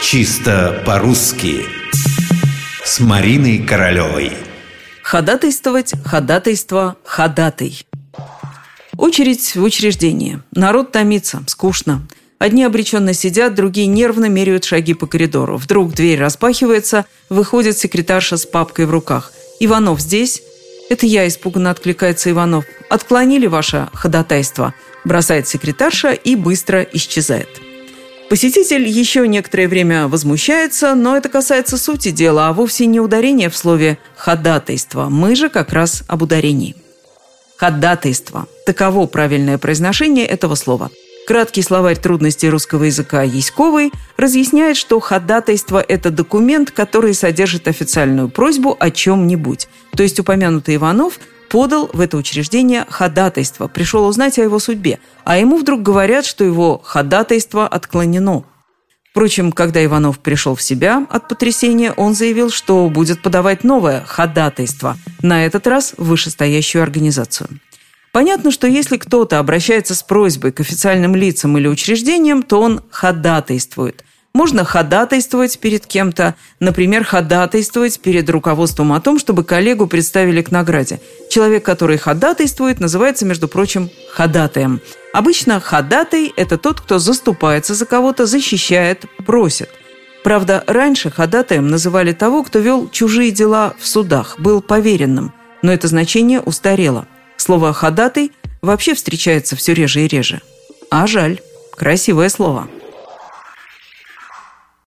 Чисто по-русски С Мариной Королевой Ходатайствовать, ходатайство, ходатай Очередь в учреждении. Народ томится, скучно. Одни обреченно сидят, другие нервно меряют шаги по коридору. Вдруг дверь распахивается, выходит секретарша с папкой в руках. «Иванов здесь?» «Это я», – испуганно откликается Иванов. «Отклонили ваше ходатайство», – бросает секретарша и быстро исчезает. Посетитель еще некоторое время возмущается, но это касается сути дела, а вовсе не ударения в слове «ходатайство». Мы же как раз об ударении. Ходатайство. Таково правильное произношение этого слова – Краткий словарь трудностей русского языка Яськовой разъясняет, что ходатайство – это документ, который содержит официальную просьбу о чем-нибудь. То есть упомянутый Иванов подал в это учреждение ходатайство, пришел узнать о его судьбе, а ему вдруг говорят, что его ходатайство отклонено. Впрочем, когда Иванов пришел в себя от потрясения, он заявил, что будет подавать новое ходатайство, на этот раз в вышестоящую организацию. Понятно, что если кто-то обращается с просьбой к официальным лицам или учреждениям, то он ходатайствует. Можно ходатайствовать перед кем-то, например, ходатайствовать перед руководством о том, чтобы коллегу представили к награде. Человек, который ходатайствует, называется, между прочим, ходатаем. Обычно ходатай – это тот, кто заступается за кого-то, защищает, просит. Правда, раньше ходатаем называли того, кто вел чужие дела в судах, был поверенным. Но это значение устарело – Слово «ходатай» вообще встречается все реже и реже. А жаль. Красивое слово.